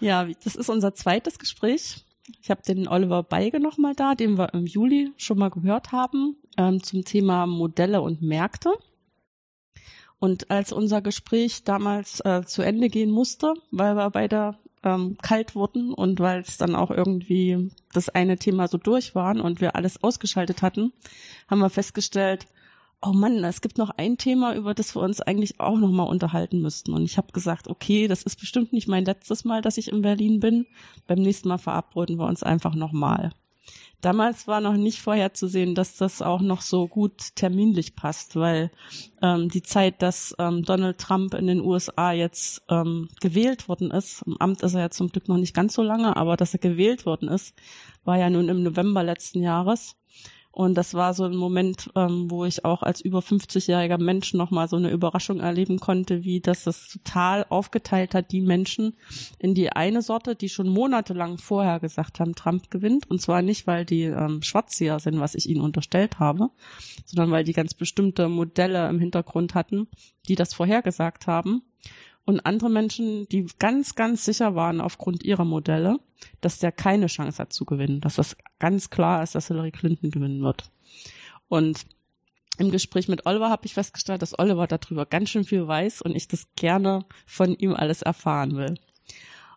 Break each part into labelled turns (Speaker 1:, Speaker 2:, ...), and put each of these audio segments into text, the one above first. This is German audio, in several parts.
Speaker 1: Ja, das ist unser zweites Gespräch. Ich habe den Oliver Beige nochmal da, den wir im Juli schon mal gehört haben, ähm, zum Thema Modelle und Märkte. Und als unser Gespräch damals äh, zu Ende gehen musste, weil wir beide ähm, kalt wurden und weil es dann auch irgendwie das eine Thema so durch waren und wir alles ausgeschaltet hatten, haben wir festgestellt, oh Mann, es gibt noch ein Thema, über das wir uns eigentlich auch noch mal unterhalten müssten. Und ich habe gesagt, okay, das ist bestimmt nicht mein letztes Mal, dass ich in Berlin bin. Beim nächsten Mal verabreden wir uns einfach noch mal. Damals war noch nicht vorherzusehen, dass das auch noch so gut terminlich passt, weil ähm, die Zeit, dass ähm, Donald Trump in den USA jetzt ähm, gewählt worden ist, im Amt ist er ja zum Glück noch nicht ganz so lange, aber dass er gewählt worden ist, war ja nun im November letzten Jahres. Und das war so ein Moment, ähm, wo ich auch als über 50-jähriger Mensch nochmal so eine Überraschung erleben konnte, wie das das total aufgeteilt hat, die Menschen in die eine Sorte, die schon monatelang vorher gesagt haben, Trump gewinnt. Und zwar nicht, weil die ähm, Schwarzseher sind, was ich ihnen unterstellt habe, sondern weil die ganz bestimmte Modelle im Hintergrund hatten, die das vorhergesagt haben und andere Menschen, die ganz, ganz sicher waren aufgrund ihrer Modelle, dass der keine Chance hat zu gewinnen, dass das ganz klar ist, dass Hillary Clinton gewinnen wird. Und im Gespräch mit Oliver habe ich festgestellt, dass Oliver darüber ganz schön viel weiß und ich das gerne von ihm alles erfahren will.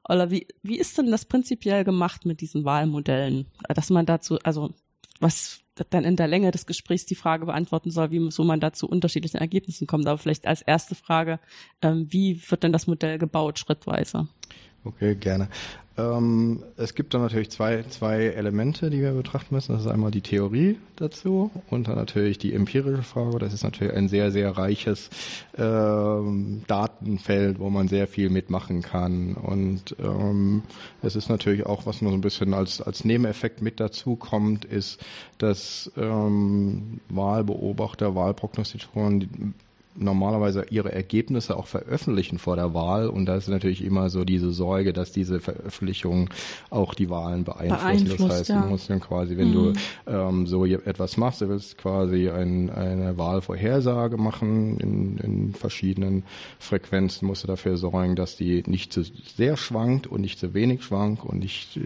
Speaker 1: Oliver, wie, wie ist denn das prinzipiell gemacht mit diesen Wahlmodellen? Dass man dazu, also was dann in der Länge des Gesprächs die Frage beantworten soll, wie so man da zu unterschiedlichen Ergebnissen kommt. Aber vielleicht als erste Frage, ähm, wie wird denn das Modell gebaut schrittweise?
Speaker 2: Okay, gerne. Ähm, es gibt dann natürlich zwei, zwei Elemente, die wir betrachten müssen. Das ist einmal die Theorie dazu und dann natürlich die empirische Frage. Das ist natürlich ein sehr, sehr reiches ähm, Datenfeld, wo man sehr viel mitmachen kann. Und ähm, es ist natürlich auch, was noch so ein bisschen als, als Nebeneffekt mit dazu kommt, ist, dass ähm, Wahlbeobachter, Wahlprognostizatoren normalerweise ihre Ergebnisse auch veröffentlichen vor der Wahl und da ist natürlich immer so diese Sorge, dass diese Veröffentlichung auch die Wahlen beeinflussen. das heißt, ja. du musst dann quasi, wenn mhm. du ähm, so etwas machst, du willst quasi ein, eine Wahlvorhersage machen in, in verschiedenen Frequenzen, musst du dafür sorgen, dass die nicht zu sehr schwankt und nicht zu wenig schwankt und nicht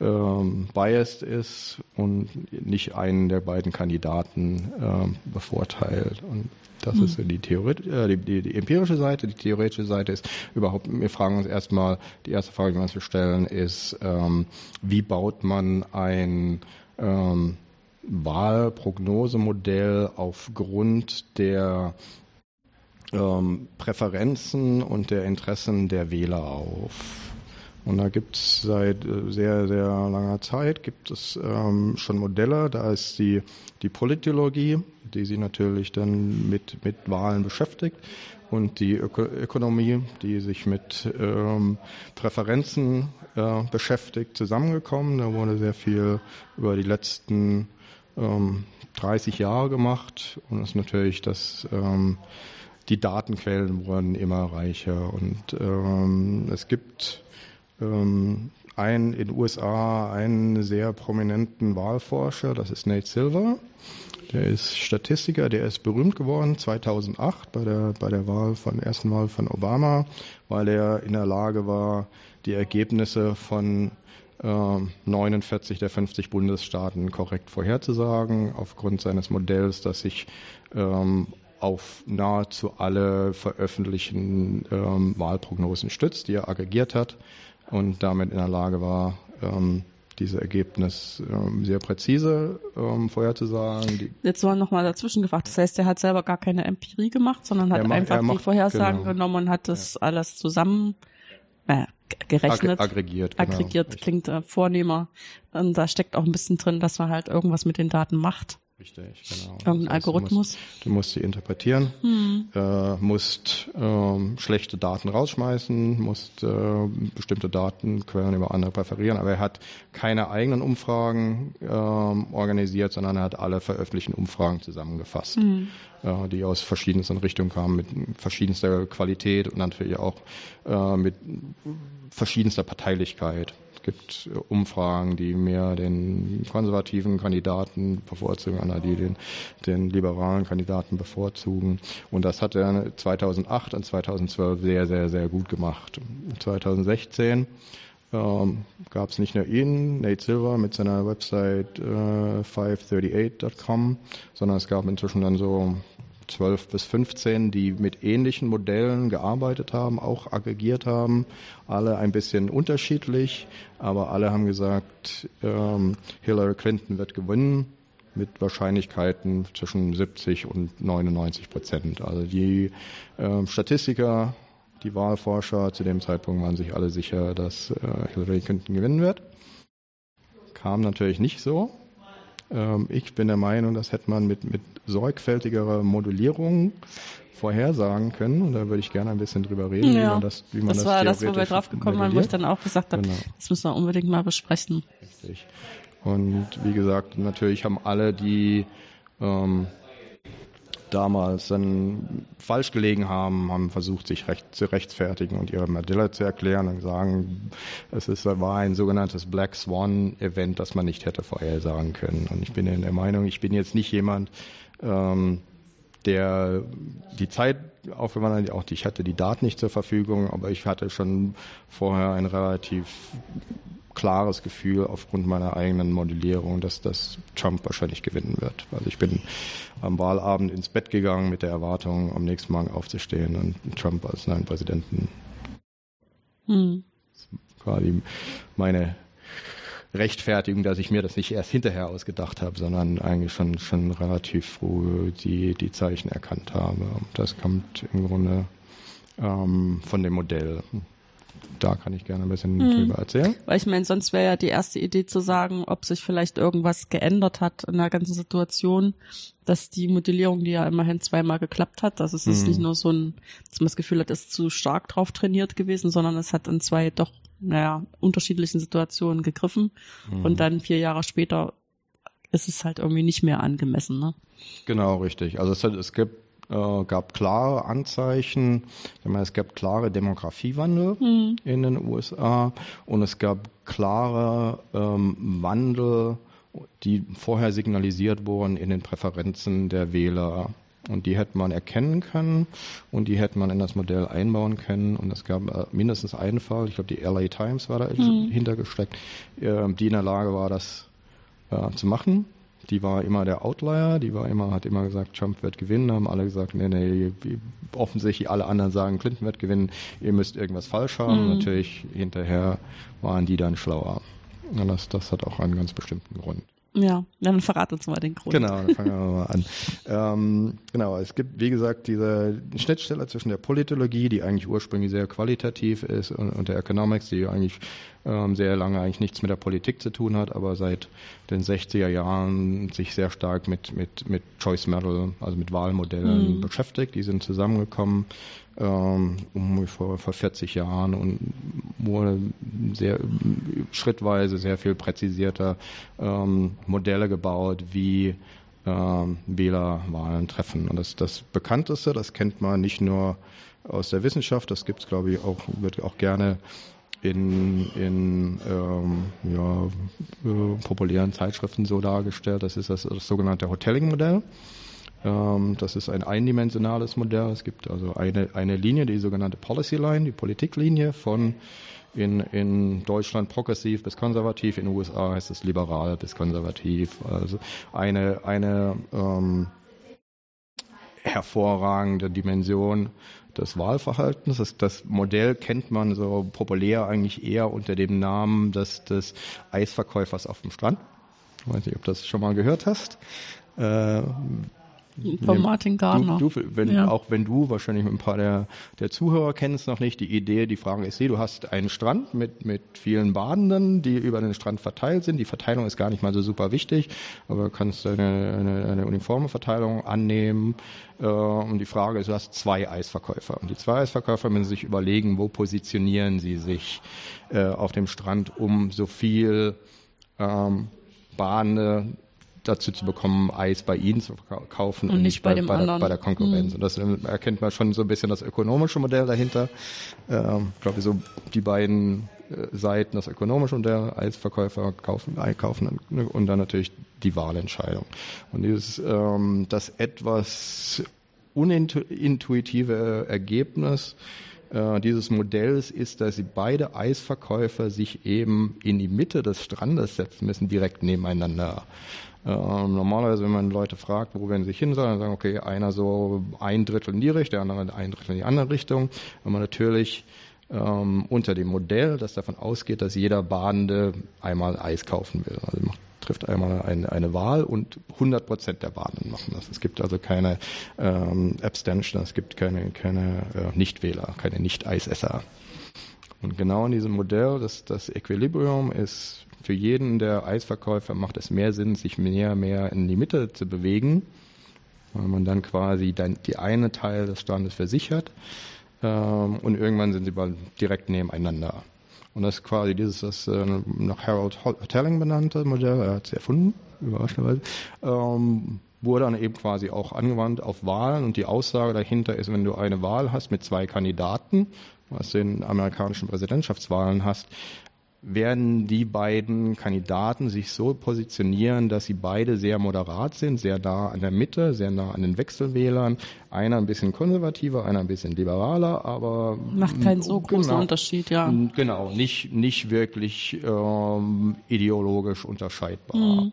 Speaker 2: ähm, biased ist und nicht einen der beiden Kandidaten ähm, bevorteilt. Und das hm. ist die, Theorie, äh, die, die, die, empirische Seite. Die theoretische Seite ist überhaupt, wir fragen uns erstmal, die erste Frage, die wir uns stellen, ist, ähm, wie baut man ein ähm, Wahlprognosemodell aufgrund der ähm, Präferenzen und der Interessen der Wähler auf? Und da gibt es seit äh, sehr, sehr langer Zeit gibt es ähm, schon Modelle. Da ist die, die Politologie, die sich natürlich dann mit, mit Wahlen beschäftigt und die Öko Ökonomie, die sich mit ähm, Präferenzen äh, beschäftigt, zusammengekommen. Da wurde sehr viel über die letzten ähm, 30 Jahre gemacht und ist natürlich das ähm, die Datenquellen wurden immer reicher und ähm, es gibt ähm, einen in den USA einen sehr prominenten Wahlforscher, das ist Nate Silver. Der ist Statistiker, der ist berühmt geworden 2008 bei der bei der Wahl von ersten Wahl von Obama, weil er in der Lage war, die Ergebnisse von äh, 49 der 50 Bundesstaaten korrekt vorherzusagen aufgrund seines Modells, das sich ähm, auf nahezu alle veröffentlichten ähm, Wahlprognosen stützt, die er aggregiert hat und damit in der Lage war, ähm, diese Ergebnis ähm, sehr präzise ähm, vorherzusagen.
Speaker 1: Jetzt war nochmal dazwischen gefragt. Das heißt, er hat selber gar keine Empirie gemacht, sondern hat macht, einfach macht, die Vorhersagen genau. genommen und hat das ja. alles zusammen äh, gerechnet.
Speaker 2: Ag aggregiert.
Speaker 1: Genau. Aggregiert klingt äh, vornehmer. Und da steckt auch ein bisschen drin, dass man halt irgendwas mit den Daten macht.
Speaker 2: Richtig, genau.
Speaker 1: Irgendein Algorithmus.
Speaker 2: Du musst, du musst sie interpretieren, hm. äh, musst ähm, schlechte Daten rausschmeißen, musst äh, bestimmte Datenquellen über andere präferieren, aber er hat keine eigenen Umfragen ähm, organisiert, sondern er hat alle veröffentlichten Umfragen zusammengefasst, hm. Äh, die aus verschiedensten Richtungen kamen, mit verschiedenster Qualität und natürlich auch äh, mit verschiedenster Parteilichkeit gibt Umfragen, die mehr den konservativen Kandidaten bevorzugen, andere, die den, den liberalen Kandidaten bevorzugen. Und das hat er 2008 und 2012 sehr, sehr, sehr gut gemacht. 2016 ähm, gab es nicht nur ihn, Nate Silver mit seiner Website äh, 538.com, sondern es gab inzwischen dann so 12 bis 15, die mit ähnlichen Modellen gearbeitet haben, auch aggregiert haben, alle ein bisschen unterschiedlich, aber alle haben gesagt, ähm, Hillary Clinton wird gewinnen mit Wahrscheinlichkeiten zwischen 70 und 99 Prozent. Also die äh, Statistiker, die Wahlforscher zu dem Zeitpunkt waren sich alle sicher, dass äh, Hillary Clinton gewinnen wird. Kam natürlich nicht so. Ähm, ich bin der Meinung, das hätte man mit, mit sorgfältigerer Modulierung vorhersagen können. Und da würde ich gerne ein bisschen drüber reden,
Speaker 1: ja, wie man das, wie man das, das war das, wo wir drauf gekommen waren, wo ich dann auch gesagt habe, genau. das müssen wir unbedingt mal besprechen.
Speaker 2: Richtig. Und wie gesagt, natürlich haben alle die ähm, damals dann falsch gelegen haben, haben versucht, sich recht zu rechtfertigen und ihre Modelle zu erklären und sagen, es ist, war ein sogenanntes Black Swan Event, das man nicht hätte vorhersagen können. Und ich bin in der Meinung, ich bin jetzt nicht jemand, ähm, der die Zeit, auch wenn man auch ich hatte die Daten nicht zur Verfügung, aber ich hatte schon vorher ein relativ klares Gefühl aufgrund meiner eigenen Modellierung, dass das Trump wahrscheinlich gewinnen wird. Also ich bin am Wahlabend ins Bett gegangen mit der Erwartung, am nächsten Morgen aufzustehen und Trump als neuen Präsidenten. Hm. quasi meine Rechtfertigung, dass ich mir das nicht erst hinterher ausgedacht habe, sondern eigentlich schon, schon relativ früh die, die Zeichen erkannt habe. Das kommt im Grunde ähm, von dem Modell da kann ich gerne ein bisschen mhm. drüber erzählen.
Speaker 1: Weil ich meine, sonst wäre ja die erste Idee zu sagen, ob sich vielleicht irgendwas geändert hat in der ganzen Situation, dass die Modellierung, die ja immerhin zweimal geklappt hat, dass es mhm. ist nicht nur so ein, dass man das Gefühl hat, es ist zu stark drauf trainiert gewesen, sondern es hat in zwei doch, naja, unterschiedlichen Situationen gegriffen mhm. und dann vier Jahre später ist es halt irgendwie nicht mehr angemessen, ne?
Speaker 2: Genau, richtig. Also es, hat, es gibt äh, gab klare Anzeichen, meine, es gab klare Demografiewandel mhm. in den USA und es gab klare ähm, Wandel, die vorher signalisiert wurden in den Präferenzen der Wähler. Und die hätte man erkennen können und die hätte man in das Modell einbauen können. Und es gab äh, mindestens einen Fall, ich glaube die LA Times war da mhm. hintergesteckt, äh, die in der Lage war, das äh, zu machen die war immer der Outlier, die war immer, hat immer gesagt, Trump wird gewinnen, haben alle gesagt, nee, nee, offensichtlich alle anderen sagen, Clinton wird gewinnen, ihr müsst irgendwas falsch haben. Mhm. Natürlich hinterher waren die dann schlauer. Das, das hat auch einen ganz bestimmten Grund.
Speaker 1: Ja, dann verrat uns mal den Grund.
Speaker 2: Genau, dann fangen wir mal an. ähm, genau, es gibt, wie gesagt, diese Schnittstelle zwischen der Politologie, die eigentlich ursprünglich sehr qualitativ ist, und, und der Economics, die eigentlich ähm, sehr lange eigentlich nichts mit der Politik zu tun hat, aber seit den 60er Jahren sich sehr stark mit, mit, mit Choice Model, also mit Wahlmodellen mhm. beschäftigt. Die sind zusammengekommen ähm, vor, vor 40 Jahren und wurde sehr schrittweise sehr viel präzisierter ähm, Modelle gebaut, wie ähm, Wählerwahlen treffen. Und das, das bekannteste, das kennt man nicht nur aus der Wissenschaft, das gibt es, glaube ich, auch, wird auch gerne in, in ähm, ja, äh, populären Zeitschriften so dargestellt. Das ist das, das sogenannte Hotelling-Modell. Ähm, das ist ein eindimensionales Modell. Es gibt also eine, eine Linie, die sogenannte Policy Line, die Politiklinie von in, in Deutschland progressiv bis konservativ, in den USA heißt es liberal bis konservativ. Also eine, eine ähm, hervorragende Dimension des Wahlverhaltens. Das, das, Modell kennt man so populär eigentlich eher unter dem Namen des, des Eisverkäufers auf dem Strand. Ich weiß nicht, ob du das schon mal gehört hast. Äh,
Speaker 1: Von Martin Gardner.
Speaker 2: Du, du, wenn, ja. Auch wenn du wahrscheinlich ein paar der, der Zuhörer kennst noch nicht, die Idee, die Frage ist, du hast einen Strand mit, mit vielen Badenden, die über den Strand verteilt sind. Die Verteilung ist gar nicht mal so super wichtig, aber du kannst eine, eine, eine uniforme Verteilung annehmen. Äh, und die Frage ist, du hast zwei Eisverkäufer. Und die zwei Eisverkäufer müssen sich überlegen, wo positionieren sie sich äh, auf dem Strand, um so viel ähm, Bahne dazu zu bekommen, Eis bei ihnen zu kaufen
Speaker 1: und, und nicht bei, bei,
Speaker 2: bei,
Speaker 1: der,
Speaker 2: bei, der, Konkurrenz. Mhm. Und das ähm, erkennt man schon so ein bisschen das ökonomische Modell dahinter. Ähm, ich glaube, so die beiden äh, Seiten, das ökonomische Modell, Eisverkäufer kaufen, einkaufen und dann natürlich die Wahlentscheidung. Und dieses, ähm, das etwas unintuitive Ergebnis äh, dieses Modells ist, dass sie beide Eisverkäufer sich eben in die Mitte des Strandes setzen müssen, direkt nebeneinander. Ähm, normalerweise, wenn man Leute fragt, wo werden sie sich hin sollen, dann sagen, okay, einer so ein Drittel in die Richtung, der andere ein Drittel in die andere Richtung. Wenn man natürlich ähm, unter dem Modell, das davon ausgeht, dass jeder Badende einmal Eis kaufen will. Also macht, trifft einmal eine, eine Wahl und 100 Prozent der Badenden machen das. Es gibt also keine ähm, Abstention, es gibt keine, keine äh, Nichtwähler, keine Nicht-Eisesser. Und genau in diesem Modell, das, das Equilibrium ist für jeden der Eisverkäufer macht es mehr Sinn, sich mehr, mehr in die Mitte zu bewegen, weil man dann quasi dann die eine Teil des Strandes versichert ähm, und irgendwann sind sie direkt nebeneinander. Und das ist quasi dieses, das äh, nach Harold Telling benannte Modell, er hat es erfunden, überraschenderweise, ähm, wurde dann eben quasi auch angewandt auf Wahlen. Und die Aussage dahinter ist, wenn du eine Wahl hast mit zwei Kandidaten, was du in amerikanischen Präsidentschaftswahlen hast, werden die beiden Kandidaten sich so positionieren, dass sie beide sehr moderat sind, sehr nah an der Mitte, sehr nah an den Wechselwählern. Einer ein bisschen konservativer, einer ein bisschen liberaler, aber
Speaker 1: macht keinen so großen genau, Unterschied, ja.
Speaker 2: Genau, nicht nicht wirklich ähm, ideologisch unterscheidbar. Mhm.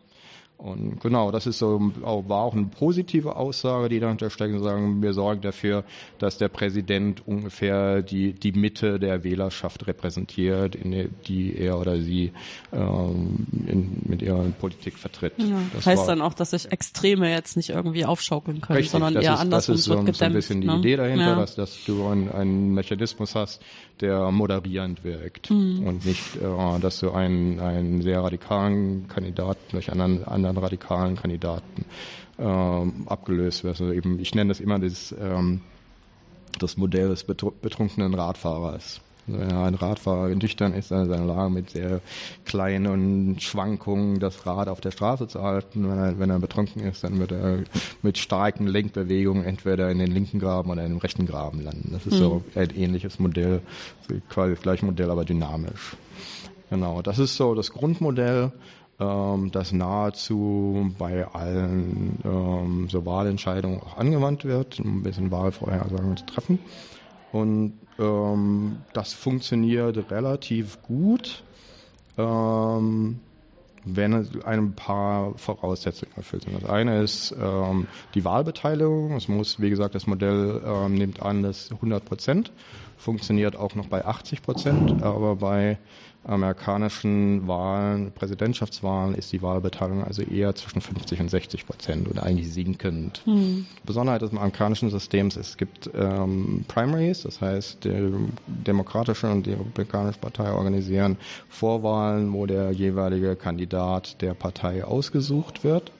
Speaker 2: Und genau, das ist so, war auch eine positive Aussage, die dahinter steckt sagen, wir sorgen dafür, dass der Präsident ungefähr die, die Mitte der Wählerschaft repräsentiert, in die er oder sie ähm, in, mit ihrer Politik vertritt.
Speaker 1: Ja, das heißt dann auch, dass sich Extreme jetzt nicht irgendwie aufschaukeln können, richtig, sondern eher ist, andersrum
Speaker 2: Das ist so, so, ein bisschen die ne? Idee dahinter, ja. dass, dass du einen, einen Mechanismus hast, der moderierend wirkt mhm. und nicht, äh, dass du einen, einen sehr radikalen Kandidaten durch einen anderen radikalen Kandidaten ähm, abgelöst wirst. Also eben, ich nenne das immer das, ähm, das Modell des betrunkenen Radfahrers. Also wenn ein Radfahrer nüchtern ist, dann ist er in der Lage, mit sehr kleinen Schwankungen das Rad auf der Straße zu halten. Wenn er, wenn er betrunken ist, dann wird er mit starken Lenkbewegungen entweder in den linken Graben oder in den rechten Graben landen. Das ist mhm. so ein ähnliches Modell, quasi das gleiche Modell, aber dynamisch. Genau, das ist so das Grundmodell, ähm, das nahezu bei allen ähm, so Wahlentscheidungen auch angewandt wird, um ein bisschen Wahlvorhersagen zu treffen. Und ähm, das funktioniert relativ gut, ähm, wenn ein paar Voraussetzungen erfüllt sind. Das eine ist ähm, die Wahlbeteiligung. Es muss, wie gesagt, das Modell ähm, nimmt an, dass 100 Prozent funktioniert auch noch bei 80 Prozent, aber bei amerikanischen Wahlen, Präsidentschaftswahlen ist die Wahlbeteiligung also eher zwischen 50 und 60 Prozent oder eigentlich sinkend. Mhm. Besonderheit des amerikanischen Systems ist, es gibt ähm, Primaries, das heißt, die Demokratische und die Republikanische Partei organisieren Vorwahlen, wo der jeweilige Kandidat der Partei ausgesucht wird.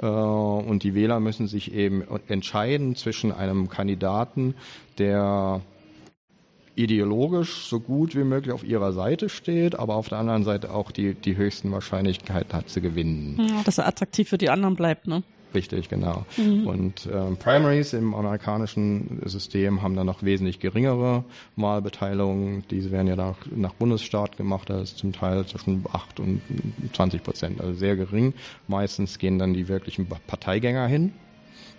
Speaker 2: Äh, und die Wähler müssen sich eben entscheiden zwischen einem Kandidaten, der ideologisch so gut wie möglich auf ihrer Seite steht, aber auf der anderen Seite auch die, die höchsten Wahrscheinlichkeiten hat zu gewinnen.
Speaker 1: Ja, dass er attraktiv für die anderen bleibt, ne?
Speaker 2: Richtig, genau. Mhm. Und ähm, Primaries im amerikanischen System haben dann noch wesentlich geringere Wahlbeteiligungen. Diese werden ja nach, nach Bundesstaat gemacht, das ist zum Teil zwischen 8 und 20 Prozent, also sehr gering. Meistens gehen dann die wirklichen Parteigänger hin.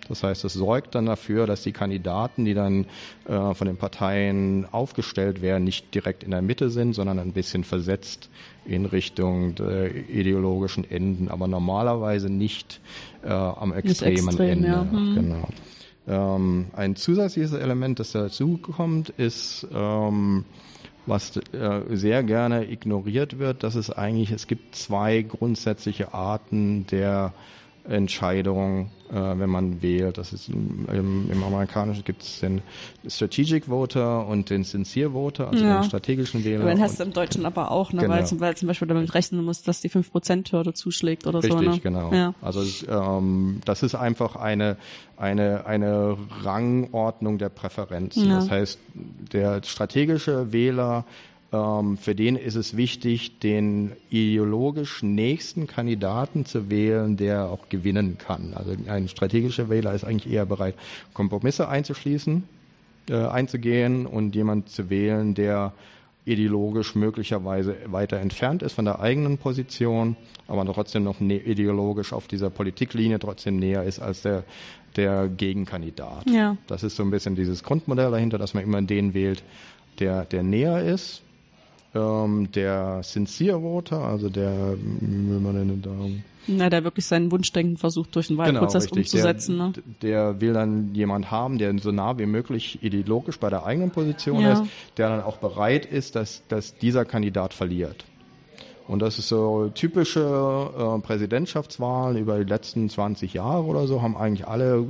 Speaker 2: Das heißt, es sorgt dann dafür, dass die Kandidaten, die dann äh, von den Parteien aufgestellt werden, nicht direkt in der Mitte sind, sondern ein bisschen versetzt in Richtung der ideologischen Enden, aber normalerweise nicht äh, am extremen extrem, Ende. Ja. Hm. Genau. Ähm, ein zusätzliches Element, das dazu kommt, ist ähm, was äh, sehr gerne ignoriert wird, dass es eigentlich, es gibt zwei grundsätzliche Arten der Entscheidung, äh, wenn man wählt. Das ist im, im Amerikanischen gibt es den Strategic Voter und den Sincere Voter, also ja. den strategischen Wähler.
Speaker 1: Aber den hast du im Deutschen aber auch, ne? genau. weil, zum, weil zum Beispiel damit rechnen muss, dass die 5%-Hürde zuschlägt oder
Speaker 2: Richtig,
Speaker 1: so.
Speaker 2: Richtig, ne? genau. Ja. Also ähm, das ist einfach eine, eine, eine Rangordnung der Präferenzen. Ja. Das heißt, der strategische Wähler für den ist es wichtig, den ideologisch nächsten Kandidaten zu wählen, der auch gewinnen kann. Also ein strategischer Wähler ist eigentlich eher bereit, Kompromisse einzuschließen, äh, einzugehen und jemand zu wählen, der ideologisch möglicherweise weiter entfernt ist von der eigenen Position, aber trotzdem noch ideologisch auf dieser Politiklinie trotzdem näher ist als der, der Gegenkandidat. Ja. Das ist so ein bisschen dieses Grundmodell dahinter, dass man immer den wählt, der, der näher ist ähm, der Sincere Voter, also der, wie will man denn da?
Speaker 1: Na, der wirklich seinen Wunschdenken versucht, durch den Wahlprozess genau, umzusetzen.
Speaker 2: Der,
Speaker 1: ne?
Speaker 2: der will dann jemand haben, der so nah wie möglich ideologisch bei der eigenen Position ja. ist, der dann auch bereit ist, dass, dass dieser Kandidat verliert. Und das ist so typische äh, Präsidentschaftswahlen über die letzten 20 Jahre oder so, haben eigentlich alle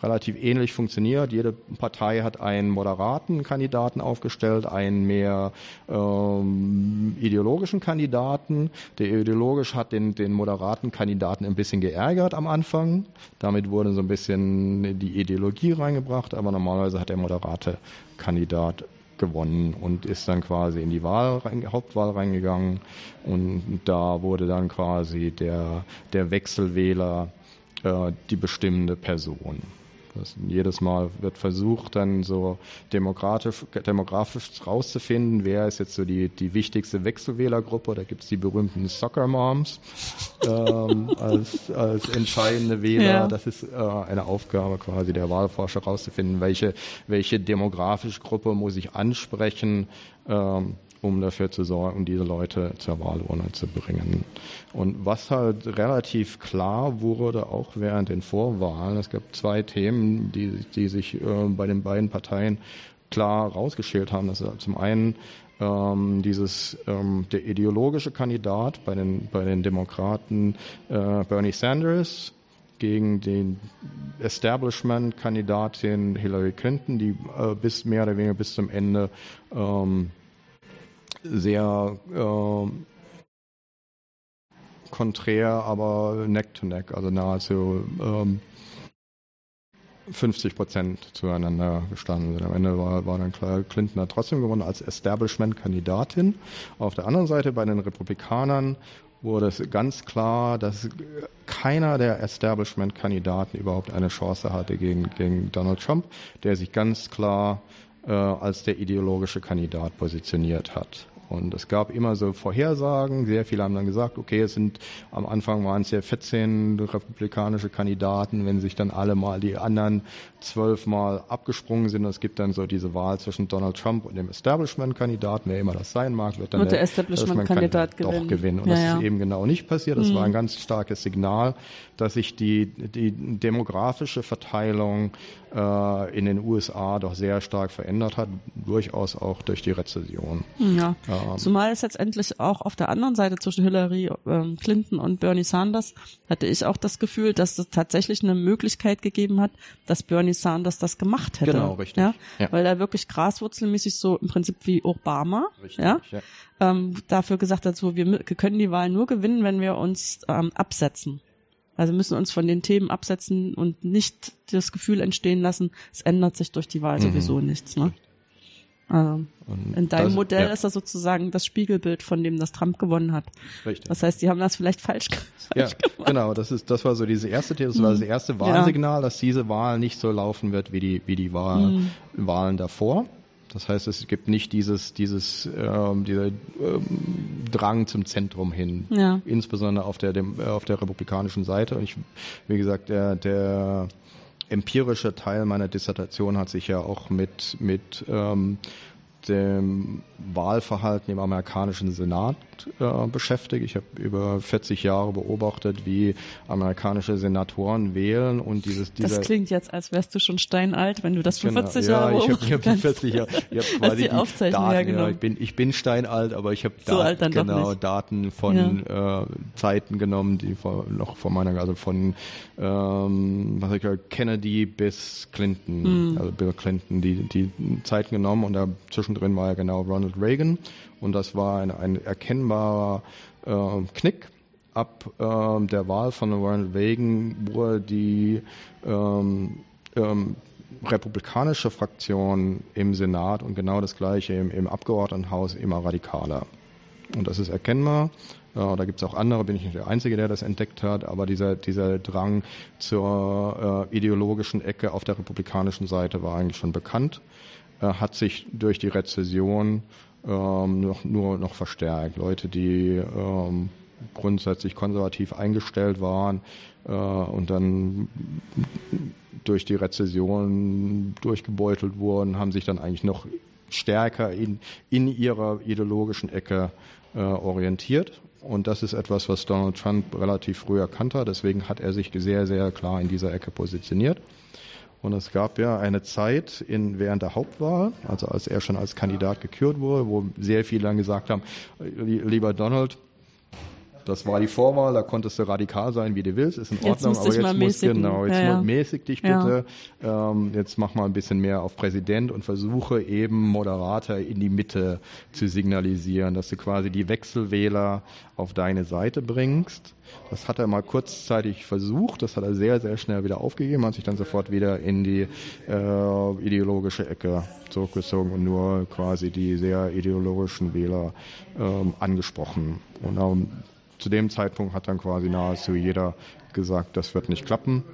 Speaker 2: relativ ähnlich funktioniert. Jede Partei hat einen moderaten Kandidaten aufgestellt, einen mehr ähm, ideologischen Kandidaten. Der ideologisch hat den, den moderaten Kandidaten ein bisschen geärgert am Anfang. Damit wurde so ein bisschen die Ideologie reingebracht, aber normalerweise hat der moderate Kandidat gewonnen und ist dann quasi in die Wahl, Hauptwahl reingegangen und da wurde dann quasi der, der Wechselwähler äh, die bestimmende Person. Das, jedes Mal wird versucht, dann so demokratisch, demografisch rauszufinden, wer ist jetzt so die, die wichtigste Wechselwählergruppe. Da gibt es die berühmten Soccer Moms ähm, als, als entscheidende Wähler. Ja. Das ist äh, eine Aufgabe quasi der Wahlforscher rauszufinden, welche, welche demografische Gruppe muss ich ansprechen. Ähm, um dafür zu sorgen, diese Leute zur Wahlurne zu bringen. Und was halt relativ klar wurde, auch während den Vorwahlen, es gab zwei Themen, die, die sich äh, bei den beiden Parteien klar rausgeschält haben. Das ist zum einen ähm, dieses ähm, der ideologische Kandidat bei den bei den Demokraten äh, Bernie Sanders gegen den Establishment-Kandidatin Hillary Clinton, die äh, bis mehr oder weniger bis zum Ende ähm, sehr äh, konträr, aber neck to neck, also nahezu ähm, 50 Prozent zueinander gestanden sind. Am Ende war, war dann Clinton hat trotzdem gewonnen als Establishment-Kandidatin. Auf der anderen Seite bei den Republikanern wurde es ganz klar, dass keiner der Establishment-Kandidaten überhaupt eine Chance hatte gegen, gegen Donald Trump, der sich ganz klar äh, als der ideologische Kandidat positioniert hat. Und es gab immer so Vorhersagen. Sehr viele haben dann gesagt, okay, es sind am Anfang waren es ja 14 republikanische Kandidaten. Wenn sich dann alle mal die anderen zwölf Mal abgesprungen sind, es gibt dann so diese Wahl zwischen Donald Trump und dem Establishment-Kandidaten, wer immer das sein mag, wird dann
Speaker 1: wird der Establishment-Kandidat
Speaker 2: gewinnen. Doch gewinnen. Und ja, das ja. ist eben genau nicht passiert. Das mhm. war ein ganz starkes Signal, dass sich die, die demografische Verteilung äh, in den USA doch sehr stark verändert hat, durchaus auch durch die Rezession.
Speaker 1: Ja. Ähm, Zumal es jetzt endlich auch auf der anderen Seite zwischen Hillary ähm, Clinton und Bernie Sanders hatte ich auch das Gefühl, dass es tatsächlich eine Möglichkeit gegeben hat, dass Bernie Sanders das gemacht hätte.
Speaker 2: Genau, richtig.
Speaker 1: Ja? ja. Weil er wirklich graswurzelmäßig so im Prinzip wie Obama, richtig, ja, ja. Ähm, dafür gesagt hat, so wir können die Wahl nur gewinnen, wenn wir uns ähm, absetzen. Also müssen uns von den Themen absetzen und nicht das Gefühl entstehen lassen, es ändert sich durch die Wahl mhm. sowieso nichts. Ne? Also in deinem das, Modell ja. ist das sozusagen das Spiegelbild, von dem das Trump gewonnen hat. Richtig. Das heißt, die haben das vielleicht falsch, falsch
Speaker 2: ja, gemacht. Genau, das ist das war so diese erste These, das war das mhm. erste Warnsignal, ja. dass diese Wahl nicht so laufen wird wie die wie die Wahl, mhm. Wahlen davor. Das heißt, es gibt nicht dieses, dieses, ähm, dieser ähm, Drang zum Zentrum hin, ja. insbesondere auf der, dem, auf der republikanischen Seite. Und ich, wie gesagt, der, der empirische Teil meiner Dissertation hat sich ja auch mit, mit ähm, dem Wahlverhalten im amerikanischen Senat äh, beschäftigt. Ich habe über 40 Jahre beobachtet, wie amerikanische Senatoren wählen und dieses
Speaker 1: dieser Das klingt jetzt, als wärst du schon steinalt, wenn du das schon genau, 40
Speaker 2: ja,
Speaker 1: Jahre
Speaker 2: ich hab, ich hab 40 Jahre, ich habe quasi die,
Speaker 1: Aufzeichnung
Speaker 2: Daten,
Speaker 1: hergenommen.
Speaker 2: Ja, ich bin ich bin steinalt, aber ich habe
Speaker 1: so
Speaker 2: Daten, genau Daten von ja. äh, Zeiten genommen, die vor, noch von meiner also von ähm, Kennedy bis Clinton, mhm. also Bill Clinton, die die Zeiten genommen und da zwischendrin war ja genau Ronald Reagan und das war ein, ein erkennbarer äh, Knick ab äh, der Wahl von Ronald Reagan, wo die ähm, ähm, republikanische Fraktion im Senat und genau das gleiche im, im Abgeordnetenhaus immer radikaler. Und das ist erkennbar. Äh, da gibt es auch andere, bin ich nicht der Einzige, der das entdeckt hat, aber dieser, dieser Drang zur äh, ideologischen Ecke auf der republikanischen Seite war eigentlich schon bekannt, hat sich durch die Rezession ähm, noch, nur noch verstärkt. Leute, die ähm, grundsätzlich konservativ eingestellt waren äh, und dann durch die Rezession durchgebeutelt wurden, haben sich dann eigentlich noch stärker in, in ihrer ideologischen Ecke äh, orientiert. Und das ist etwas, was Donald Trump relativ früh erkannt hat. Deswegen hat er sich sehr, sehr klar in dieser Ecke positioniert. Und es gab ja eine Zeit in, während der Hauptwahl, also als er schon als Kandidat gekürt wurde, wo sehr viele dann gesagt haben, lieber Donald, das war die Vorwahl, da konntest du radikal sein, wie du willst, ist in Ordnung,
Speaker 1: aber
Speaker 2: jetzt
Speaker 1: musst
Speaker 2: genau, jetzt
Speaker 1: ja, ja.
Speaker 2: mäßig dich bitte. Ja. Ähm, jetzt mach mal ein bisschen mehr auf Präsident und versuche eben moderater in die Mitte zu signalisieren, dass du quasi die Wechselwähler auf deine Seite bringst. Das hat er mal kurzzeitig versucht, das hat er sehr, sehr schnell wieder aufgegeben, hat sich dann sofort wieder in die äh, ideologische Ecke zurückgezogen und nur quasi die sehr ideologischen Wähler ähm, angesprochen. Und ähm, zu dem Zeitpunkt hat dann quasi nahezu jeder gesagt, das wird nicht klappen,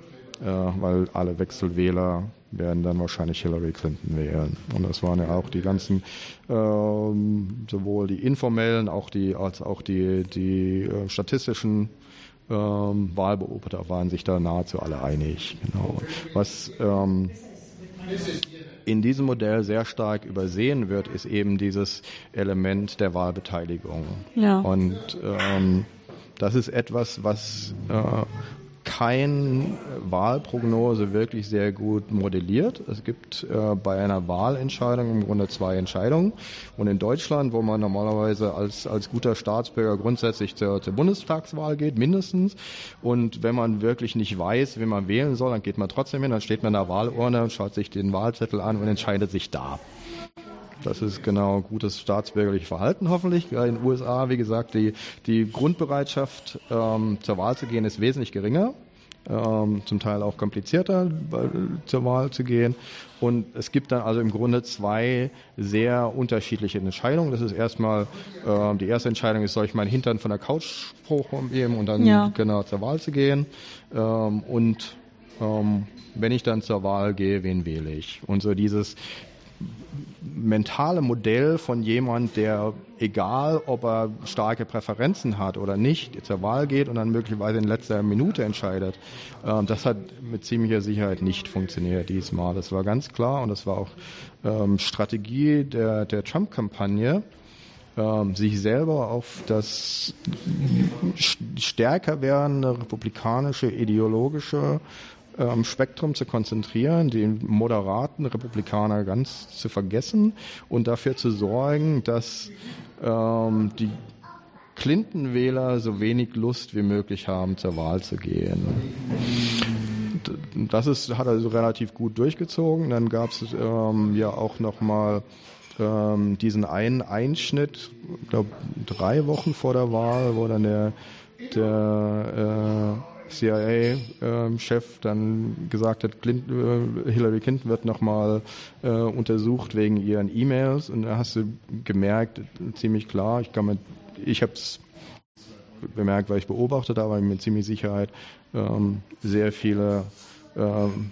Speaker 2: äh, weil alle Wechselwähler werden dann wahrscheinlich Hillary Clinton wählen. Und das waren ja auch die ganzen, ähm, sowohl die informellen, auch die, als auch die, die äh, statistischen ähm, Wahlbeobachter waren sich da nahezu alle einig. Genau. Was ähm, in diesem Modell sehr stark übersehen wird, ist eben dieses Element der Wahlbeteiligung.
Speaker 1: Ja.
Speaker 2: Und ähm, das ist etwas, was äh, kein Wahlprognose wirklich sehr gut modelliert. Es gibt äh, bei einer Wahlentscheidung im Grunde zwei Entscheidungen. Und in Deutschland, wo man normalerweise als, als guter Staatsbürger grundsätzlich zur, zur Bundestagswahl geht, mindestens. Und wenn man wirklich nicht weiß, wie man wählen soll, dann geht man trotzdem hin, dann steht man in der Wahlurne, schaut sich den Wahlzettel an und entscheidet sich da. Das ist genau gutes staatsbürgerliches Verhalten hoffentlich. In den USA, wie gesagt, die, die Grundbereitschaft ähm, zur Wahl zu gehen ist wesentlich geringer. Ähm, zum Teil auch komplizierter zur Wahl zu gehen. Und es gibt dann also im Grunde zwei sehr unterschiedliche Entscheidungen. Das ist erstmal, äh, die erste Entscheidung ist, soll ich meinen Hintern von der Couch hochheben und dann ja. genau zur Wahl zu gehen. Ähm, und ähm, wenn ich dann zur Wahl gehe, wen wähle ich? Und so dieses, mentale Modell von jemand, der egal, ob er starke Präferenzen hat oder nicht, zur Wahl geht und dann möglicherweise in letzter Minute entscheidet, ähm, das hat mit ziemlicher Sicherheit nicht funktioniert diesmal. Das war ganz klar und das war auch ähm, Strategie der, der Trump-Kampagne ähm, sich selber auf das stärker werdende republikanische ideologische ähm, Spektrum zu konzentrieren, den moderaten Republikaner ganz zu vergessen und dafür zu sorgen, dass ähm, die Clinton-Wähler so wenig Lust wie möglich haben, zur Wahl zu gehen. Das ist, hat er also relativ gut durchgezogen. Dann gab es ähm, ja auch nochmal ähm, diesen einen Einschnitt, ich glaube drei Wochen vor der Wahl, wo dann der, der äh, CIA-Chef ähm, dann gesagt hat, Clinton, äh, Hillary Clinton wird nochmal äh, untersucht wegen ihren E-Mails und da hast du gemerkt, ziemlich klar, ich ich habe es bemerkt, weil ich beobachtet habe, mit ziemlich Sicherheit ähm, sehr viele ähm,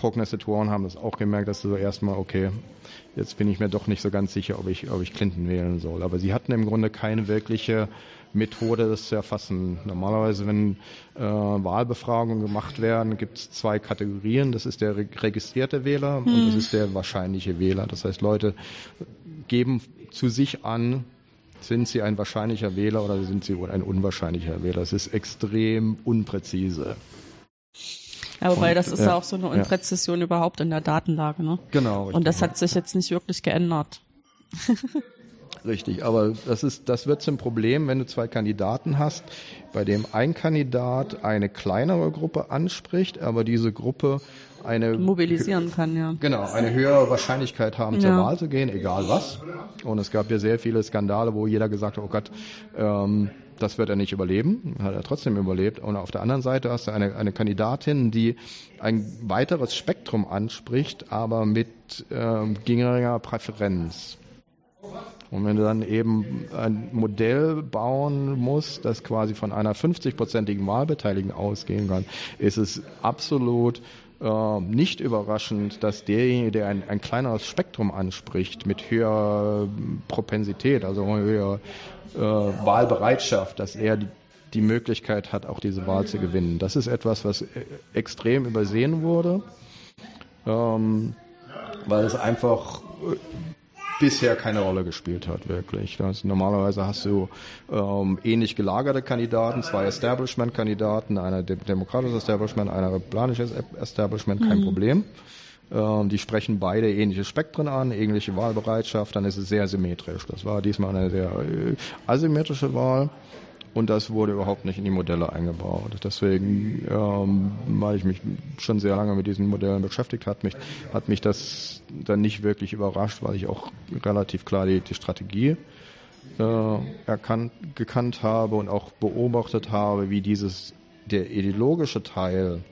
Speaker 2: Prognostatoren haben das auch gemerkt, dass du so erstmal, okay, jetzt bin ich mir doch nicht so ganz sicher, ob ich, ob ich Clinton wählen soll. Aber sie hatten im Grunde keine wirkliche Methode, das zu erfassen. Normalerweise, wenn äh, Wahlbefragungen gemacht werden, gibt es zwei Kategorien. Das ist der registrierte Wähler hm. und das ist der wahrscheinliche Wähler. Das heißt, Leute geben zu sich an, sind sie ein wahrscheinlicher Wähler oder sind sie ein unwahrscheinlicher Wähler. Das ist extrem unpräzise.
Speaker 1: Ja, wobei und, das ist ja auch so eine Unpräzision ja. überhaupt in der Datenlage, ne?
Speaker 2: Genau.
Speaker 1: Und das hat sich jetzt nicht wirklich geändert.
Speaker 2: Richtig, aber das ist, das wird zum Problem, wenn du zwei Kandidaten hast, bei dem ein Kandidat eine kleinere Gruppe anspricht, aber diese Gruppe eine
Speaker 1: mobilisieren kann, ja.
Speaker 2: Genau, eine höhere Wahrscheinlichkeit haben, ja. zur Wahl zu gehen, egal was. Und es gab ja sehr viele Skandale, wo jeder gesagt hat, oh Gott, ähm, das wird er nicht überleben, hat er trotzdem überlebt. Und auf der anderen Seite hast du eine, eine Kandidatin, die ein weiteres Spektrum anspricht, aber mit ähm, geringer Präferenz. Und wenn du dann eben ein Modell bauen musst, das quasi von einer 50-prozentigen Wahlbeteiligung ausgehen kann, ist es absolut äh, nicht überraschend, dass derjenige, der ein, ein kleineres Spektrum anspricht, mit höherer Propensität, also höherer äh, Wahlbereitschaft, dass er die, die Möglichkeit hat, auch diese Wahl zu gewinnen. Das ist etwas, was äh, extrem übersehen wurde, ähm, weil es einfach äh, bisher keine Rolle gespielt hat, wirklich. Das, normalerweise hast du ähm, ähnlich gelagerte Kandidaten, zwei Establishment-Kandidaten, einer demokratisches Establishment, einer republikanisches Establishment, kein mhm. Problem. Ähm, die sprechen beide ähnliche Spektren an, ähnliche Wahlbereitschaft, dann ist es sehr symmetrisch. Das war diesmal eine sehr äh, asymmetrische Wahl. Und das wurde überhaupt nicht in die Modelle eingebaut. Deswegen, ähm, weil ich mich schon sehr lange mit diesen Modellen beschäftigt hat, mich, hat mich das dann nicht wirklich überrascht, weil ich auch relativ klar die, die Strategie äh, erkannt, gekannt habe und auch beobachtet habe, wie dieses der ideologische Teil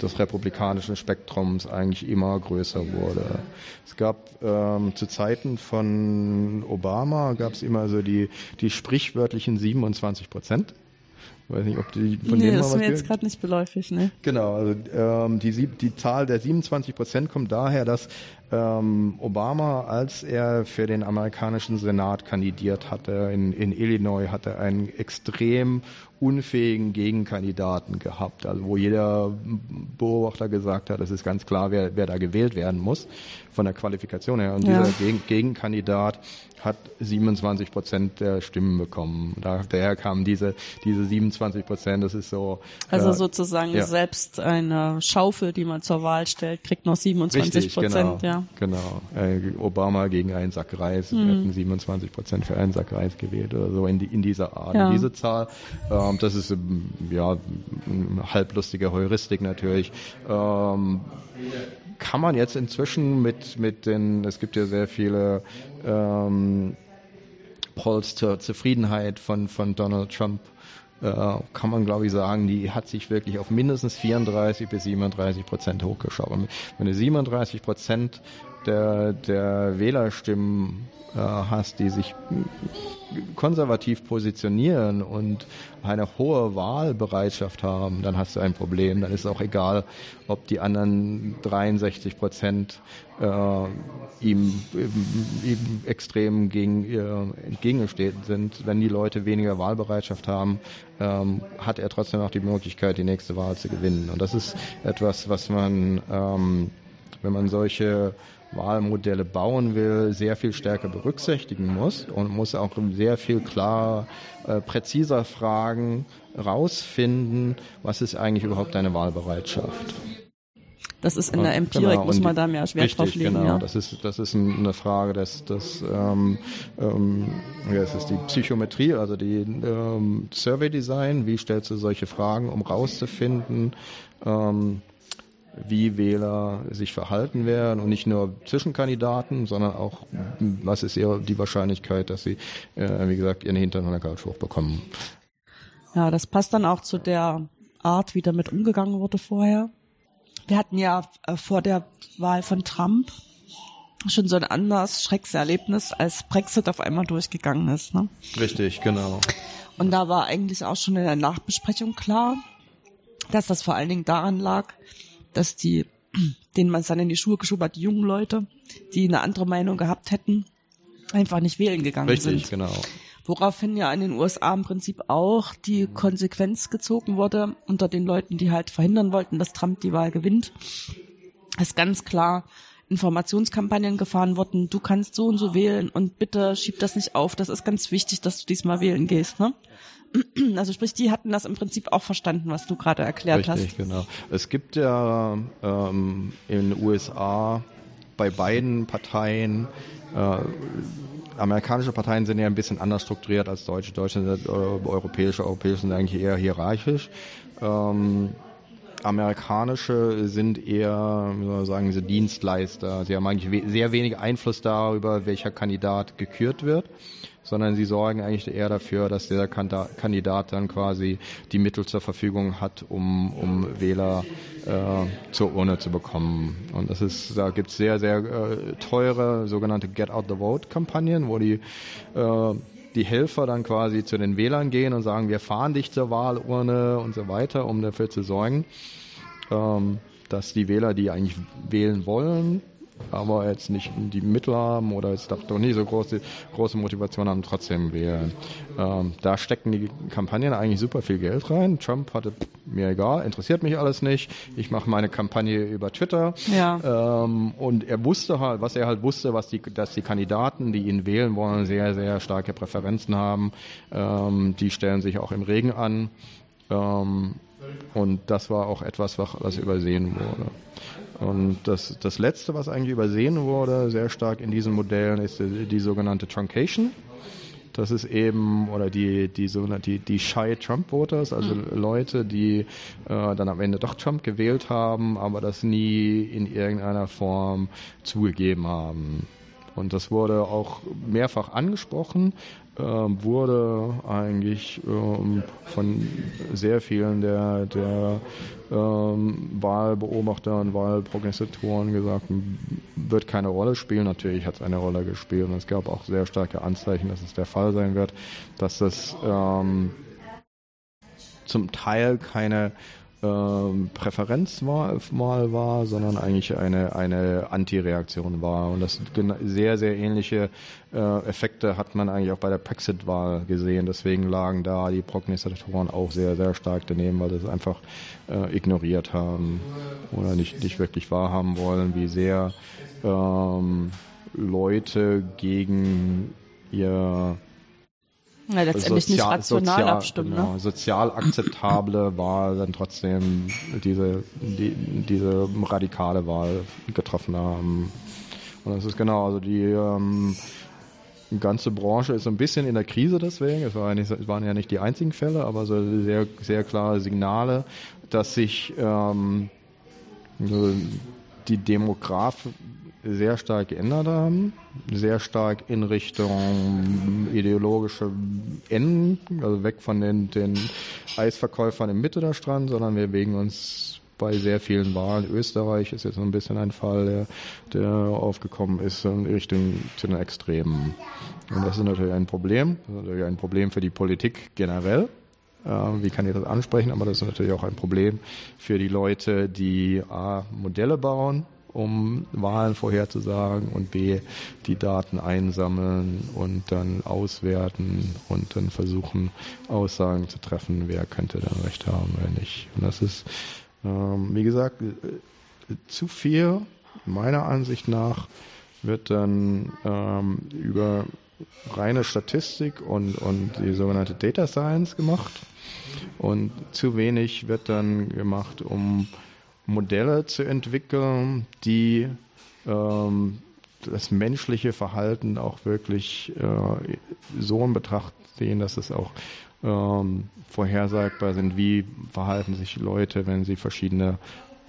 Speaker 2: des republikanischen Spektrums eigentlich immer größer wurde. Es gab ähm, zu Zeiten von Obama gab es immer so die, die sprichwörtlichen 27 Prozent. Weiß nicht, ob die
Speaker 1: von nee, denen das ist mir jetzt gerade nicht beläufig, ne?
Speaker 2: Genau, also ähm, die, die Zahl der 27 Prozent kommt daher, dass ähm, Obama, als er für den amerikanischen Senat kandidiert hatte in, in Illinois, hatte einen extrem unfähigen Gegenkandidaten gehabt, also wo jeder Beobachter gesagt hat, es ist ganz klar, wer, wer da gewählt werden muss von der Qualifikation her. Und ja. dieser Gegen Gegenkandidat hat 27 Prozent der Stimmen bekommen. daher kamen diese, diese 27 Prozent, das ist so.
Speaker 1: Also äh, sozusagen ja. selbst eine Schaufel, die man zur Wahl stellt, kriegt noch 27 Prozent,
Speaker 2: genau, ja. Genau. Äh, Obama gegen einen Sack Reis, mhm. hätten 27 Prozent für einen Sack Reis gewählt oder so in, die, in dieser Art. Ja. Diese Zahl äh, ähm, das ist ähm, ja eine halblustige Heuristik natürlich. Ähm, kann man jetzt inzwischen mit, mit den, es gibt ja sehr viele ähm, Polls zur Zufriedenheit von, von Donald Trump äh, kann man glaube ich sagen, die hat sich wirklich auf mindestens 34 bis 37 Prozent hochgeschaut. Wenn du 37 Prozent der, der Wählerstimmen äh, hast, die sich konservativ positionieren und eine hohe Wahlbereitschaft haben, dann hast du ein Problem. Dann ist es auch egal, ob die anderen 63 Prozent äh, ihm, ihm extrem gegen, äh, entgegengestellt sind. Wenn die Leute weniger Wahlbereitschaft haben, ähm, hat er trotzdem noch die Möglichkeit, die nächste Wahl zu gewinnen. Und das ist etwas, was man, ähm, wenn man solche Wahlmodelle bauen will, sehr viel stärker berücksichtigen muss und muss auch sehr viel klar, äh, präziser fragen, rausfinden, was ist eigentlich überhaupt deine Wahlbereitschaft.
Speaker 1: Das ist in der Empirik, genau, muss man da mehr Schwert richtig, drauf legen. Genau,
Speaker 2: ja. das ist, das ist eine Frage des, des ähm, ähm, ja, es ist die Psychometrie, also die ähm, Survey Design. Wie stellst du solche Fragen, um rauszufinden, ähm, wie Wähler sich verhalten werden und nicht nur Zwischenkandidaten, sondern auch, was ist eher die Wahrscheinlichkeit, dass sie, äh, wie gesagt, ihren Hintern an der Couch hochbekommen.
Speaker 1: Ja, das passt dann auch zu der Art, wie damit umgegangen wurde vorher. Wir hatten ja äh, vor der Wahl von Trump schon so ein anderes Schreckserlebnis, als Brexit auf einmal durchgegangen ist. Ne?
Speaker 2: Richtig, genau.
Speaker 1: Und da war eigentlich auch schon in der Nachbesprechung klar, dass das vor allen Dingen daran lag, dass die denen man es dann in die Schuhe geschoben hat, die jungen Leute, die eine andere Meinung gehabt hätten, einfach nicht wählen gegangen
Speaker 2: Richtig,
Speaker 1: sind.
Speaker 2: genau.
Speaker 1: Woraufhin ja in den USA im Prinzip auch die Konsequenz gezogen wurde unter den Leuten, die halt verhindern wollten, dass Trump die Wahl gewinnt. Ist ganz klar Informationskampagnen gefahren wurden, du kannst so und so wählen und bitte schieb das nicht auf. Das ist ganz wichtig, dass du diesmal wählen gehst. Ne? Also sprich, die hatten das im Prinzip auch verstanden, was du gerade erklärt
Speaker 2: Richtig,
Speaker 1: hast.
Speaker 2: genau. Es gibt ja ähm, in den USA bei beiden Parteien äh, amerikanische Parteien sind ja ein bisschen anders strukturiert als deutsche. Deutsche sind äh, europäische, europäische sind eigentlich eher hierarchisch. Ähm, amerikanische sind eher, wie soll man sagen, diese Dienstleister. Sie haben eigentlich we sehr wenig Einfluss darüber, welcher Kandidat gekürt wird, sondern sie sorgen eigentlich eher dafür, dass dieser Kandidat dann quasi die Mittel zur Verfügung hat, um, um Wähler äh, zur Urne zu bekommen. Und das ist, da gibt es sehr, sehr äh, teure sogenannte Get Out the Vote Kampagnen, wo die äh, die Helfer dann quasi zu den Wählern gehen und sagen, wir fahren dich zur Wahlurne und so weiter, um dafür zu sorgen, ähm, dass die Wähler, die eigentlich wählen wollen, aber jetzt nicht die Mittel haben oder jetzt doch nicht so große, große Motivation haben, trotzdem wählen. Ähm, da stecken die Kampagnen eigentlich super viel Geld rein. Trump hatte, mir egal, interessiert mich alles nicht. Ich mache meine Kampagne über Twitter.
Speaker 1: Ja.
Speaker 2: Ähm, und er wusste halt, was er halt wusste, was die, dass die Kandidaten, die ihn wählen wollen, sehr, sehr starke Präferenzen haben. Ähm, die stellen sich auch im Regen an. Ähm, und das war auch etwas, was übersehen wurde. Und das, das Letzte, was eigentlich übersehen wurde, sehr stark in diesen Modellen, ist die, die sogenannte Truncation. Das ist eben, oder die, die, die, die Shy Trump Voters, also mhm. Leute, die äh, dann am Ende doch Trump gewählt haben, aber das nie in irgendeiner Form zugegeben haben. Und das wurde auch mehrfach angesprochen, wurde eigentlich ähm, von sehr vielen der, der ähm, Wahlbeobachter und Wahlprognostatoren gesagt, wird keine Rolle spielen. Natürlich hat es eine Rolle gespielt und es gab auch sehr starke Anzeichen, dass es der Fall sein wird, dass das ähm, zum Teil keine ähm, Präferenzwahl war, sondern eigentlich eine, eine Antireaktion war. Und das sehr, sehr ähnliche äh, Effekte hat man eigentlich auch bei der Brexit-Wahl gesehen. Deswegen lagen da die Prognostatoren auch sehr, sehr stark daneben, weil sie es einfach äh, ignoriert haben oder nicht, nicht wirklich wahrhaben wollen, wie sehr ähm, Leute gegen ihr
Speaker 1: ja, letztendlich sozial, nicht rational
Speaker 2: sozial,
Speaker 1: abstimmen.
Speaker 2: Genau,
Speaker 1: ne?
Speaker 2: Sozial akzeptable Wahl dann trotzdem diese, die, diese radikale Wahl getroffen haben. Und das ist genau, also die ähm, ganze Branche ist so ein bisschen in der Krise deswegen. Es, war nicht, es waren ja nicht die einzigen Fälle, aber so sehr, sehr klare Signale, dass sich ähm, die Demograf sehr stark geändert haben, sehr stark in Richtung ideologische Enden, also weg von den, den Eisverkäufern im Mitte der Strand, sondern wir bewegen uns bei sehr vielen Wahlen. Österreich ist jetzt so ein bisschen ein Fall, der, der aufgekommen ist in Richtung zu den Extremen. Und das ist natürlich ein Problem. Das ist natürlich ein Problem für die Politik generell. Wie kann ich das ansprechen? Aber das ist natürlich auch ein Problem für die Leute, die A, Modelle bauen, um Wahlen vorherzusagen und B, die Daten einsammeln und dann auswerten und dann versuchen, Aussagen zu treffen, wer könnte dann recht haben, wer nicht. Und das ist, ähm, wie gesagt, äh, zu viel, meiner Ansicht nach, wird dann ähm, über reine Statistik und, und die sogenannte Data Science gemacht und zu wenig wird dann gemacht, um Modelle zu entwickeln, die ähm, das menschliche Verhalten auch wirklich äh, so in Betracht ziehen, dass es auch ähm, vorhersagbar sind, wie verhalten sich Leute, wenn sie verschiedene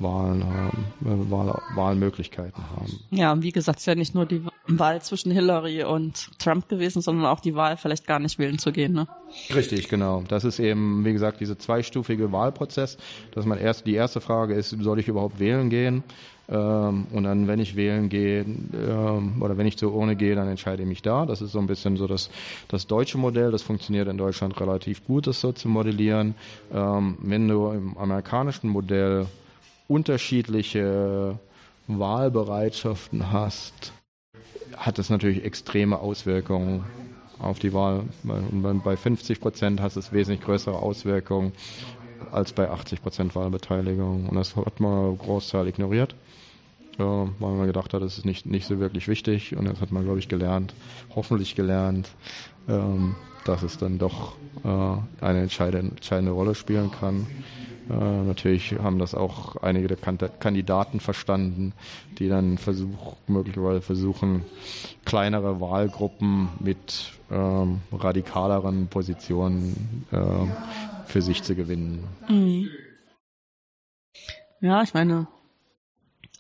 Speaker 2: Wahlen haben, äh, Wahl, Wahlmöglichkeiten haben.
Speaker 1: Ja, wie gesagt, es ist ja nicht nur die Wahl zwischen Hillary und Trump gewesen, sondern auch die Wahl, vielleicht gar nicht wählen zu gehen. Ne?
Speaker 2: Richtig, genau. Das ist eben, wie gesagt, dieser zweistufige Wahlprozess, dass man erst die erste Frage ist, soll ich überhaupt wählen gehen? Ähm, und dann, wenn ich wählen gehe ähm, oder wenn ich zur Urne gehe, dann entscheide ich mich da. Das ist so ein bisschen so das, das deutsche Modell. Das funktioniert in Deutschland relativ gut, das so zu modellieren. Ähm, wenn du im amerikanischen Modell unterschiedliche Wahlbereitschaften hast, hat das natürlich extreme Auswirkungen auf die Wahl. Bei 50 Prozent hast es wesentlich größere Auswirkungen als bei 80 Prozent Wahlbeteiligung. Und das hat man Großteil ignoriert, äh, weil man gedacht hat, das ist nicht, nicht so wirklich wichtig. Und das hat man, glaube ich, gelernt, hoffentlich gelernt, ähm, dass es dann doch äh, eine entscheidende, entscheidende Rolle spielen kann. Äh, natürlich haben das auch einige der Kandidaten verstanden, die dann versuch, möglicherweise versuchen, kleinere Wahlgruppen mit ähm, radikaleren Positionen äh, für sich zu gewinnen. Mhm.
Speaker 1: Ja, ich meine,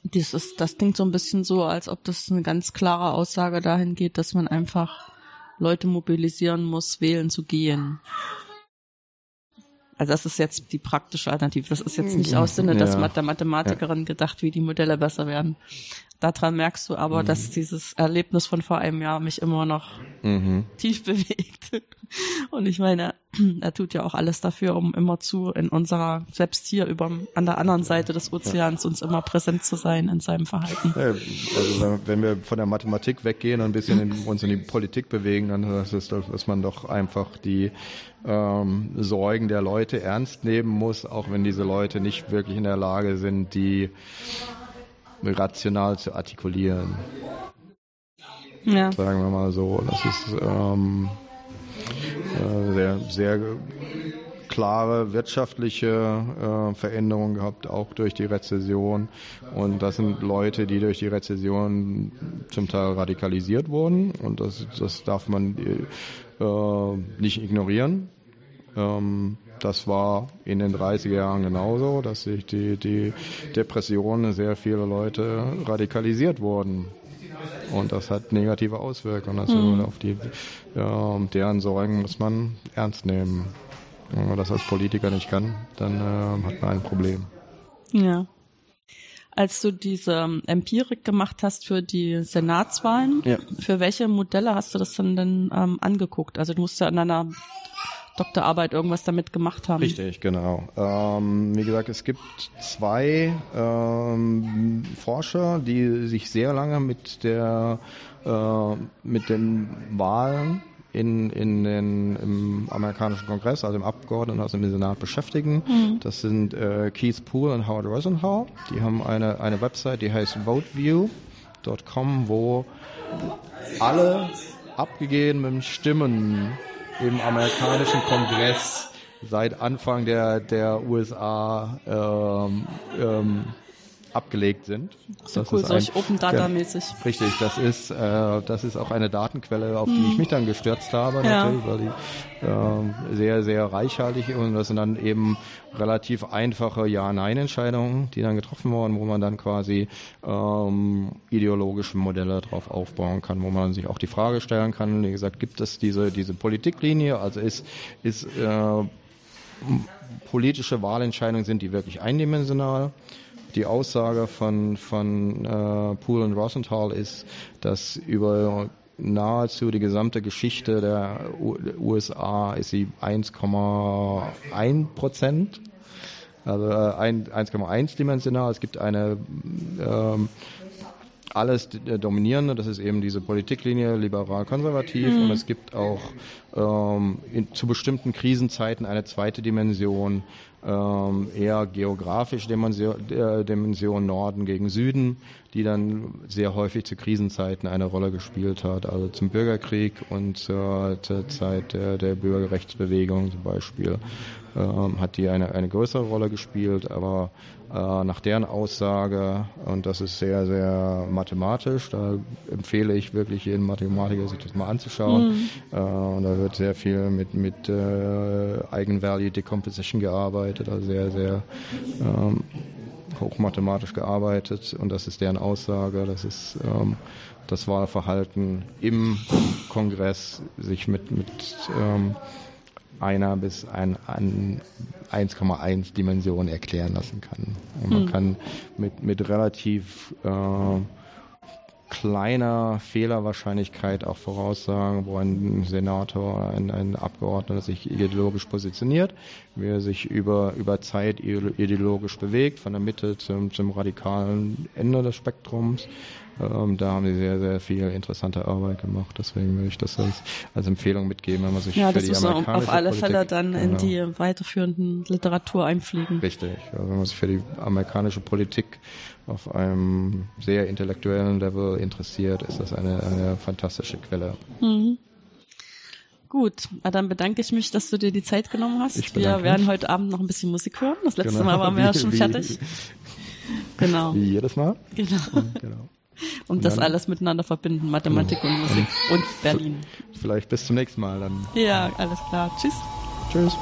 Speaker 1: das, ist, das klingt so ein bisschen so, als ob das eine ganz klare Aussage dahin geht, dass man einfach Leute mobilisieren muss, wählen zu gehen. Also das ist jetzt die praktische Alternative. Das ist jetzt nicht aus Sinne ja. der Mathematikerin gedacht, wie die Modelle besser werden. Daran merkst du aber, mhm. dass dieses Erlebnis von vor einem Jahr mich immer noch mhm. tief bewegt. Und ich meine, er tut ja auch alles dafür, um immer zu in unserer, selbst hier über, an der anderen Seite des Ozeans uns immer präsent zu sein in seinem Verhalten.
Speaker 2: Also wenn wir von der Mathematik weggehen und ein bisschen in, uns in die Politik bewegen, dann ist es, dass man doch einfach die ähm, Sorgen der Leute ernst nehmen muss, auch wenn diese Leute nicht wirklich in der Lage sind, die rational zu artikulieren. Ja. Sagen wir mal so. Das ist ähm, äh, sehr, sehr klare wirtschaftliche äh, Veränderungen gehabt, auch durch die Rezession. Und das sind Leute, die durch die Rezession zum Teil radikalisiert wurden. Und das, das darf man äh, nicht ignorieren. Ähm, das war in den 30er Jahren genauso, dass sich die, die Depressionen sehr viele Leute radikalisiert wurden. Und das hat negative Auswirkungen. Also mhm. auf die, ja, deren Sorgen muss man ernst nehmen. Wenn man das als Politiker nicht kann, dann äh, hat man ein Problem.
Speaker 1: Ja. Als du diese ähm, Empirik gemacht hast für die Senatswahlen, ja. für welche Modelle hast du das denn denn ähm, angeguckt? Also du musst ja an einer Doktorarbeit irgendwas damit gemacht haben.
Speaker 2: Richtig, genau. Ähm, wie gesagt, es gibt zwei ähm, Forscher, die sich sehr lange mit der äh, mit den Wahlen in, in den, im amerikanischen Kongress, also im Abgeordneten, also im Senat beschäftigen. Mhm. Das sind äh, Keith Poole und Howard Rosenthal. Die haben eine, eine Website, die heißt voteview.com, wo alle abgegebenen Stimmen im amerikanischen Kongress seit Anfang der, der USA ähm, ähm, abgelegt sind.
Speaker 1: So das cool, ist solch Open Data mäßig.
Speaker 2: Richtig, das ist äh, das ist auch eine Datenquelle, auf die ich mhm. mich dann gestürzt habe, ja. natürlich, weil die äh, sehr sehr reichhaltig ist und das sind dann eben relativ einfache Ja-Nein-Entscheidungen, die dann getroffen wurden, wo man dann quasi ähm, ideologische Modelle drauf aufbauen kann, wo man sich auch die Frage stellen kann, wie gesagt, gibt es diese diese Politiklinie, also ist ist äh, politische Wahlentscheidungen sind die wirklich eindimensional? Die Aussage von, von äh, Poole und Rosenthal ist, dass über nahezu die gesamte Geschichte der U USA ist sie 1,1 Prozent. Also äh, 1,1 dimensional. Es gibt eine ähm, alles dominierende, das ist eben diese Politiklinie liberal-konservativ mhm. und es gibt auch ähm, in, zu bestimmten Krisenzeiten eine zweite Dimension, ähm, eher geografische Dimension, äh, Dimension Norden gegen Süden, die dann sehr häufig zu Krisenzeiten eine Rolle gespielt hat, also zum Bürgerkrieg und zur, zur Zeit der, der Bürgerrechtsbewegung zum Beispiel ähm, hat die eine, eine größere Rolle gespielt, aber äh, nach deren Aussage, und das ist sehr, sehr mathematisch, da empfehle ich wirklich jeden Mathematiker, sich das mal anzuschauen. Mhm. Äh, und da wird sehr viel mit, mit äh, Eigenvalue Decomposition gearbeitet, also sehr, sehr ähm, hochmathematisch gearbeitet und das ist deren Aussage, das ist ähm, das Wahlverhalten im Kongress sich mit, mit ähm, einer bis ein, ein 1,1 Dimension erklären lassen kann. Und man hm. kann mit, mit relativ äh, kleiner Fehlerwahrscheinlichkeit auch voraussagen, wo ein Senator, ein, ein Abgeordneter sich ideologisch positioniert, wie er sich über, über Zeit ideologisch bewegt, von der Mitte zum, zum radikalen Ende des Spektrums. Ähm, da haben sie sehr, sehr viel interessante Arbeit gemacht. Deswegen würde ich das als, als Empfehlung mitgeben, wenn man sich
Speaker 1: ja,
Speaker 2: für
Speaker 1: das
Speaker 2: die
Speaker 1: muss man auf alle
Speaker 2: Politik,
Speaker 1: Fälle dann
Speaker 2: genau.
Speaker 1: in die weiterführenden Literatur einfliegen.
Speaker 2: Richtig. Also wenn man sich für die amerikanische Politik auf einem sehr intellektuellen Level interessiert, ist das eine, eine fantastische Quelle.
Speaker 1: Mhm. Gut, dann bedanke ich mich, dass du dir die Zeit genommen hast. Wir werden
Speaker 2: mich.
Speaker 1: heute Abend noch ein bisschen Musik hören. Das letzte
Speaker 2: Genau.
Speaker 1: Mal waren wir ja schon
Speaker 2: wie-
Speaker 1: fertig. Genau,
Speaker 2: Wie jedes Mal.
Speaker 1: genau.
Speaker 2: Genau.
Speaker 1: Und das
Speaker 2: dann-
Speaker 1: alles miteinander verbinden, Mathematik und Musik und Berlin.
Speaker 2: Vielleicht bis zum nächsten Mal dann.
Speaker 1: Ja, alles klar. Tschüss.
Speaker 2: Tschüss.